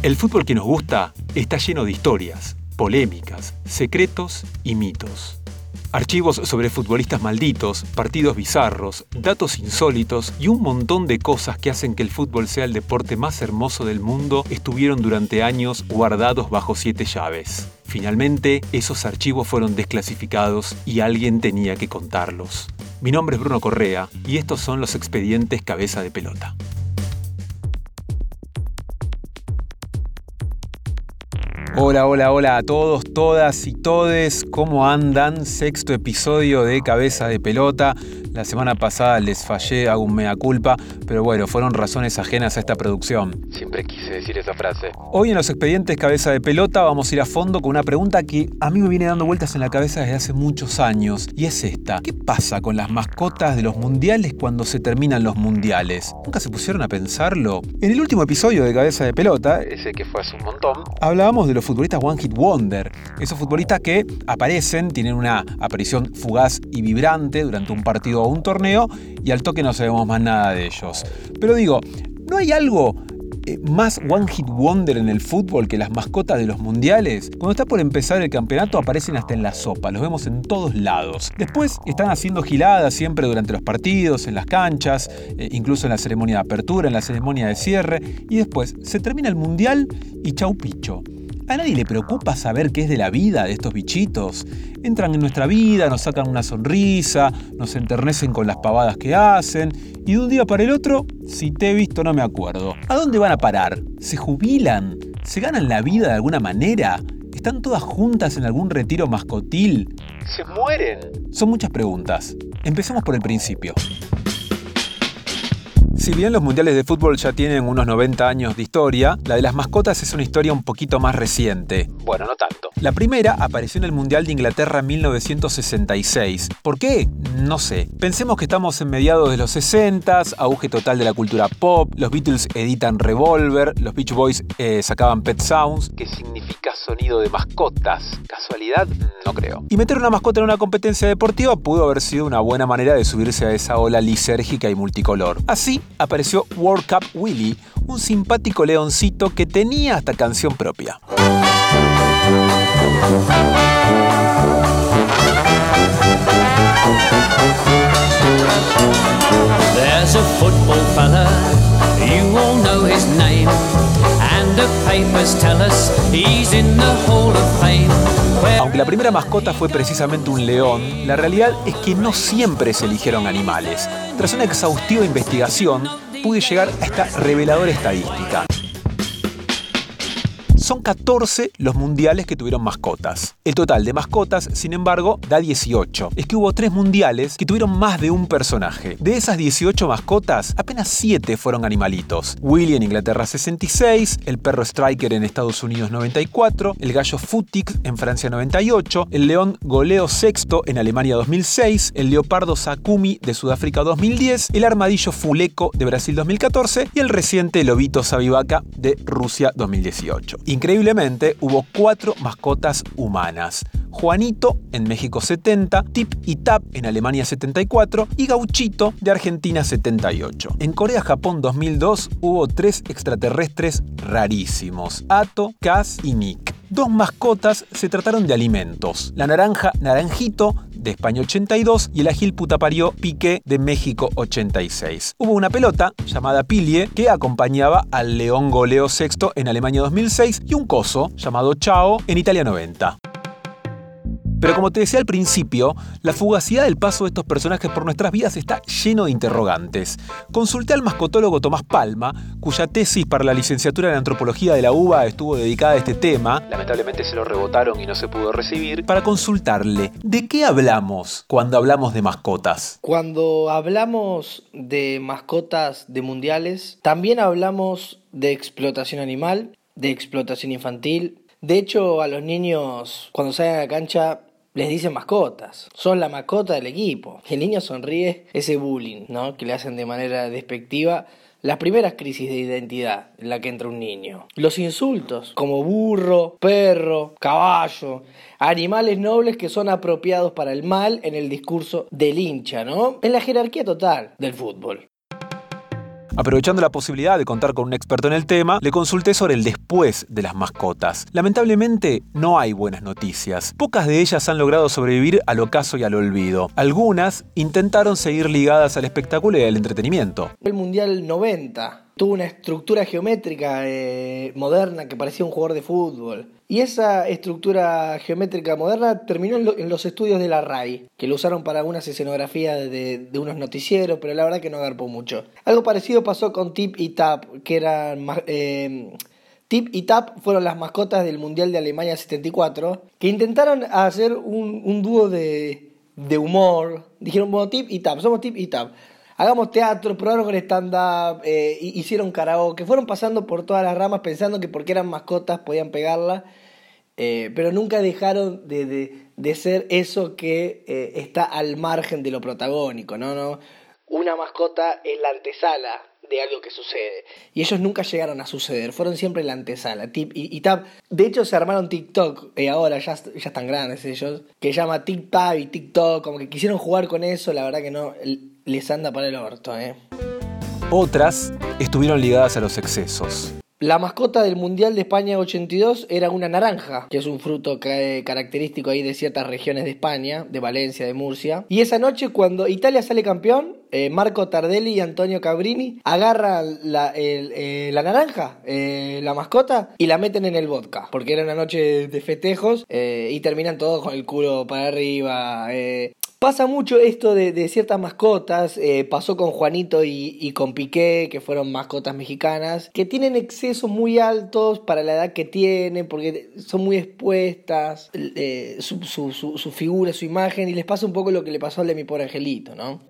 El fútbol que nos gusta está lleno de historias, polémicas, secretos y mitos. Archivos sobre futbolistas malditos, partidos bizarros, datos insólitos y un montón de cosas que hacen que el fútbol sea el deporte más hermoso del mundo estuvieron durante años guardados bajo siete llaves. Finalmente, esos archivos fueron desclasificados y alguien tenía que contarlos. Mi nombre es Bruno Correa y estos son los expedientes cabeza de pelota. Hola, hola, hola a todos, todas y todes, ¿cómo andan? Sexto episodio de Cabeza de Pelota. La semana pasada les fallé, hago un mea culpa, pero bueno, fueron razones ajenas a esta producción. Siempre quise decir esa frase. Hoy en los expedientes Cabeza de Pelota vamos a ir a fondo con una pregunta que a mí me viene dando vueltas en la cabeza desde hace muchos años, y es esta. ¿Qué pasa con las mascotas de los mundiales cuando se terminan los mundiales? ¿Nunca se pusieron a pensarlo? En el último episodio de Cabeza de Pelota, Ese que fue hace un montón. hablábamos de los futbolistas One Hit Wonder, esos futbolistas que aparecen, tienen una aparición fugaz y vibrante durante un partido o un torneo y al toque no sabemos más nada de ellos. Pero digo, ¿no hay algo eh, más One Hit Wonder en el fútbol que las mascotas de los mundiales? Cuando está por empezar el campeonato aparecen hasta en la sopa, los vemos en todos lados. Después están haciendo giladas siempre durante los partidos, en las canchas, eh, incluso en la ceremonia de apertura, en la ceremonia de cierre, y después se termina el mundial y chau picho. A nadie le preocupa saber qué es de la vida de estos bichitos. Entran en nuestra vida, nos sacan una sonrisa, nos enternecen con las pavadas que hacen, y de un día para el otro, si te he visto no me acuerdo. ¿A dónde van a parar? ¿Se jubilan? ¿Se ganan la vida de alguna manera? ¿Están todas juntas en algún retiro mascotil? ¡Se mueren! Son muchas preguntas. Empecemos por el principio. Si bien los mundiales de fútbol ya tienen unos 90 años de historia, la de las mascotas es una historia un poquito más reciente. Bueno, no tanto. La primera apareció en el Mundial de Inglaterra en 1966. ¿Por qué? No sé. Pensemos que estamos en mediados de los 60, auge total de la cultura pop, los Beatles editan Revolver, los Beach Boys eh, sacaban Pet Sounds, ¿Qué significa sonido de mascotas? ¿Casualidad? No creo. y meter una mascota en una competencia deportiva pudo haber sido una buena manera de subirse a esa ola lisérgica y multicolor. Así apareció World Cup Willy, un simpático leoncito que tenía hasta canción propia. There's a football fella, you all know his name. And the papers tell us he's in the Hall of Fame. Aunque la primera mascota fue precisamente un león, la realidad es que no siempre se eligieron animales. Tras una exhaustiva investigación, pude llegar a esta reveladora estadística. Son 14 los mundiales que tuvieron mascotas. El total de mascotas, sin embargo, da 18. Es que hubo 3 mundiales que tuvieron más de un personaje. De esas 18 mascotas, apenas 7 fueron animalitos. Willy en Inglaterra 66, el perro Striker en Estados Unidos 94, el gallo Futix en Francia 98, el león Goleo Sexto en Alemania 2006, el leopardo Sakumi de Sudáfrica 2010, el armadillo Fuleco de Brasil 2014 y el reciente lobito Sabivaca de Rusia 2018. Increíblemente, hubo cuatro mascotas humanas. Juanito en México 70, Tip y Tap en Alemania 74 y Gauchito de Argentina 78. En Corea-Japón 2002 hubo tres extraterrestres rarísimos, Ato, Kaz y Nick. Dos mascotas se trataron de alimentos, la naranja Naranjito de España 82 y el agil putaparió Piqué de México 86. Hubo una pelota llamada Pilie que acompañaba al león goleo sexto en Alemania 2006 y un coso llamado Chao en Italia 90. Pero como te decía al principio, la fugacidad del paso de estos personajes por nuestras vidas está lleno de interrogantes. Consulté al mascotólogo Tomás Palma, cuya tesis para la licenciatura en antropología de la UBA estuvo dedicada a este tema, Lamentablemente se lo rebotaron y no se pudo recibir. para consultarle de qué hablamos cuando hablamos de mascotas. Cuando hablamos de mascotas de mundiales, también hablamos de explotación animal, de explotación infantil. De hecho, a los niños cuando salen a la cancha les dicen mascotas. Son la mascota del equipo. El niño sonríe ese bullying, ¿no? Que le hacen de manera despectiva. Las primeras crisis de identidad en la que entra un niño. Los insultos, como burro, perro, caballo, animales nobles que son apropiados para el mal en el discurso del hincha, ¿no? En la jerarquía total del fútbol. Aprovechando la posibilidad de contar con un experto en el tema, le consulté sobre el después de las mascotas. Lamentablemente, no hay buenas noticias. Pocas de ellas han logrado sobrevivir al ocaso y al olvido. Algunas intentaron seguir ligadas al espectáculo y al entretenimiento. El Mundial 90 tuvo una estructura geométrica eh, moderna que parecía un jugador de fútbol. Y esa estructura geométrica moderna terminó en, los estudios de la RAI, que lo usaron para algunas escenografías de, unos noticieros, pero la verdad que no agarpó mucho. Algo parecido pasó con Tip y Tap, que eran... Eh, Tip y Tap fueron las mascotas del Mundial de Alemania 74, que intentaron hacer un, dúo de, de humor. Dijeron, bueno, Tip y Tap, somos Tip y Tap hagamos teatro, probaron con stand-up, eh, hicieron karaoke, fueron pasando por todas las ramas pensando que porque eran mascotas podían pegarla, eh, pero nunca dejaron de, ser eso que eh, está al margen de lo protagónico, ¿no? ¿no? Una mascota es la antesala de algo que sucede. Y ellos nunca llegaron a suceder, fueron siempre la antesala. Tip y, Tap, de hecho se armaron TikTok, y ahora ya, ya están grandes ellos, que llama TikTok y TikTok, como que quisieron jugar con eso, la verdad que no les anda para el orto, ¿eh? Otras estuvieron ligadas a los excesos. La mascota del Mundial de España 82 era una naranja, que es un fruto característico ahí de ciertas regiones de España, de Valencia, de Murcia. Y esa noche cuando Italia sale campeón, eh, Marco Tardelli y Antonio Cabrini agarran la, eh, la naranja, eh, la mascota, y la meten en el vodka, porque era una noche de festejos y terminan todos con el culo para arriba. Pasa mucho esto de, ciertas mascotas, eh, pasó con Juanito y, con Piqué, que fueron mascotas mexicanas, que tienen excesos muy altos para la edad que tienen, porque son muy expuestas, eh, su, su, figura, su imagen, y les pasa un poco lo que le pasó al de mi pobre angelito, ¿no?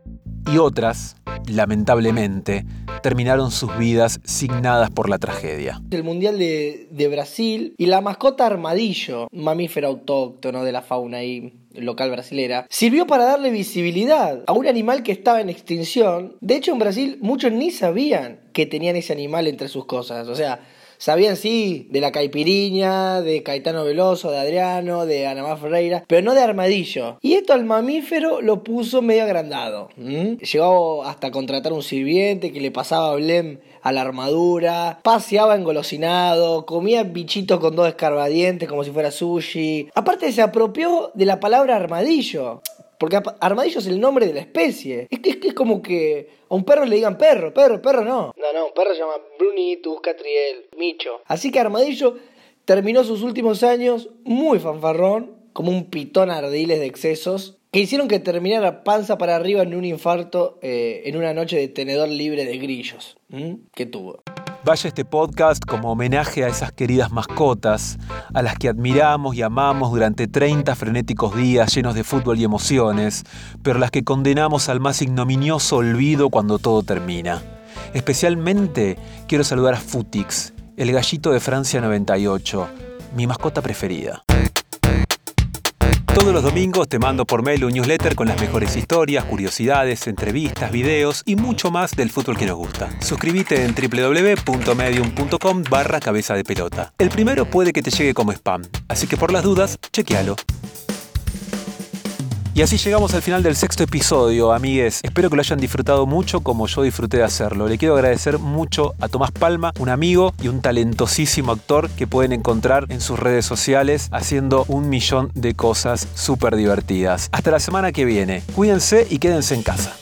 Y otras, lamentablemente, terminaron sus vidas signadas por la tragedia. El Mundial de, de Brasil y la mascota armadillo, mamífero autóctono de la fauna ahí local brasilera, sirvió para darle visibilidad a un animal que estaba en extinción. De hecho, en Brasil muchos ni sabían que tenían ese animal entre sus cosas. O sea, sabían sí de la caipiriña, de Caetano Veloso, de Adriano, de Anamá Ferreira, pero no de Armadillo. Y esto al mamífero lo puso medio agrandado. Llegó hasta contratar un sirviente que le pasaba blem a la armadura, paseaba engolosinado, comía bichitos con dos escarbadientes como si fuera sushi. Aparte se apropió de la palabra armadillo. Porque armadillo es el nombre de la especie. Es que es, como que a un perro le digan perro, perro, perro no. No, no, un perro se llama Brunitus, Catriel, Micho. Así que Armadillo terminó sus últimos años muy fanfarrón, como un pitón ardiles de excesos, que hicieron que terminara panza para arriba en un infarto eh, en una noche de tenedor libre de grillos. que tuvo? Vaya este podcast como homenaje a esas queridas mascotas, a las que admiramos y amamos durante 30 frenéticos días llenos de fútbol y emociones, pero las que condenamos al más ignominioso olvido cuando todo termina. Especialmente quiero saludar a Futix, el gallito de Francia 98, mi mascota preferida. Todos los domingos te mando por mail un newsletter con las mejores historias, curiosidades, entrevistas, videos y mucho más del fútbol que nos gusta. Suscríbete en www.medium.com barra cabeza de pelota. El primero puede que te llegue como spam, así que por las dudas, chequealo. Y así llegamos al final del sexto episodio, amigues. Espero que lo hayan disfrutado mucho como yo disfruté de hacerlo. Le quiero agradecer mucho a Tomás Palma, un amigo y un talentosísimo actor que pueden encontrar en sus redes sociales haciendo un millón de cosas súper divertidas. Hasta la semana que viene. Cuídense y quédense en casa.